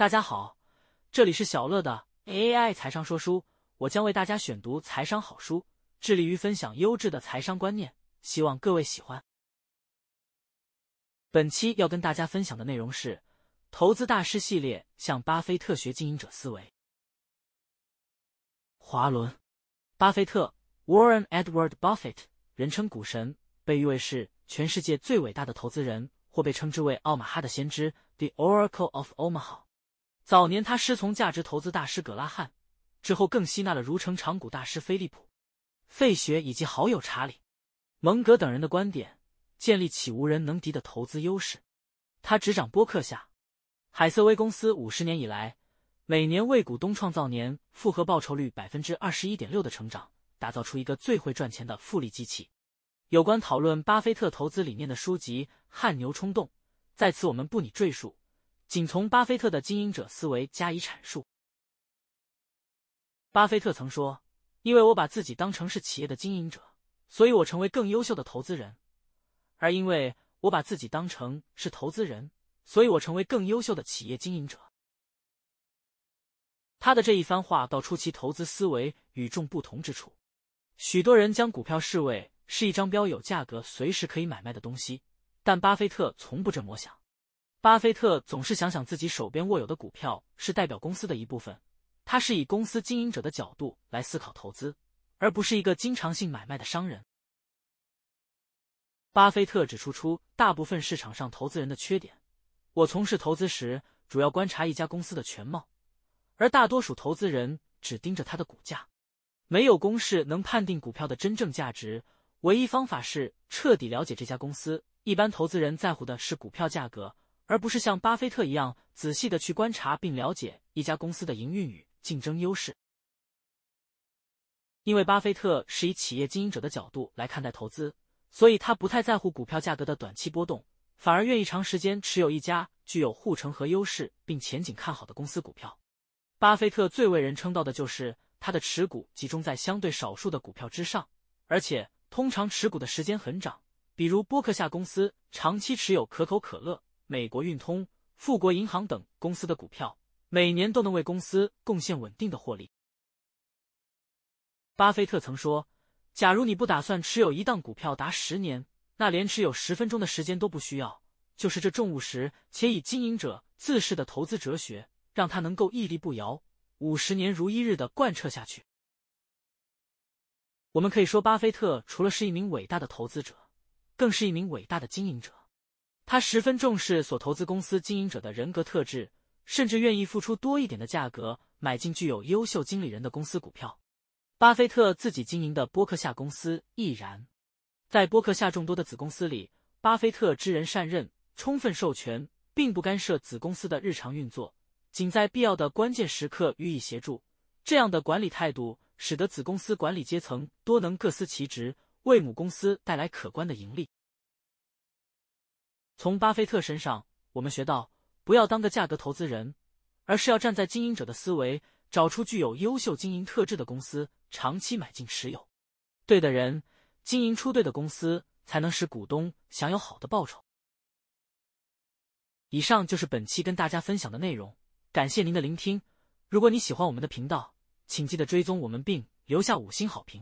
大家好，这里是小乐的 AI 财商说书，我将为大家选读财商好书，致力于分享优质的财商观念，希望各位喜欢。本期要跟大家分享的内容是投资大师系列，向巴菲特学经营者思维。华伦·巴菲特 （Warren Edward Buffett） 人称股神，被誉为是全世界最伟大的投资人，或被称之为奥马哈的先知 （The Oracle of Omaha）。早年，他师从价值投资大师葛拉汉，之后更吸纳了如成长股大师菲利普·费雪以及好友查理·蒙格等人的观点，建立起无人能敌的投资优势。他执掌波克夏·海瑟威公司五十年以来，每年为股东创造年复合报酬率百分之二十一点六的成长，打造出一个最会赚钱的复利机器。有关讨论巴菲特投资理念的书籍《汗牛充栋》，在此我们不拟赘述。仅从巴菲特的经营者思维加以阐述。巴菲特曾说：“因为我把自己当成是企业的经营者，所以我成为更优秀的投资人；而因为我把自己当成是投资人，所以我成为更优秀的企业经营者。”他的这一番话道出其投资思维与众不同之处。许多人将股票视为是一张标有价格、随时可以买卖的东西，但巴菲特从不这么想。巴菲特总是想想自己手边握有的股票是代表公司的一部分，他是以公司经营者的角度来思考投资，而不是一个经常性买卖的商人。巴菲特指出出大部分市场上投资人的缺点：我从事投资时主要观察一家公司的全貌，而大多数投资人只盯着它的股价，没有公式能判定股票的真正价值，唯一方法是彻底了解这家公司。一般投资人在乎的是股票价格。而不是像巴菲特一样仔细的去观察并了解一家公司的营运与竞争优势，因为巴菲特是以企业经营者的角度来看待投资，所以他不太在乎股票价格的短期波动，反而愿意长时间持有一家具有护城河优势并前景看好的公司股票。巴菲特最为人称道的就是他的持股集中在相对少数的股票之上，而且通常持股的时间很长，比如波克夏公司长期持有可口可乐。美国运通、富国银行等公司的股票，每年都能为公司贡献稳定的获利。巴菲特曾说：“假如你不打算持有一档股票达十年，那连持有十分钟的时间都不需要。”就是这重务实且以经营者自视的投资哲学，让他能够屹立不摇，五十年如一日的贯彻下去。我们可以说，巴菲特除了是一名伟大的投资者，更是一名伟大的经营者。他十分重视所投资公司经营者的人格特质，甚至愿意付出多一点的价格买进具有优秀经理人的公司股票。巴菲特自己经营的波克夏公司亦然。在波克夏众多的子公司里，巴菲特知人善任，充分授权，并不干涉子公司的日常运作，仅在必要的关键时刻予以协助。这样的管理态度，使得子公司管理阶层多能各司其职，为母公司带来可观的盈利。从巴菲特身上，我们学到不要当个价格投资人，而是要站在经营者的思维，找出具有优秀经营特质的公司，长期买进持有。对的人经营出对的公司，才能使股东享有好的报酬。以上就是本期跟大家分享的内容，感谢您的聆听。如果你喜欢我们的频道，请记得追踪我们并留下五星好评。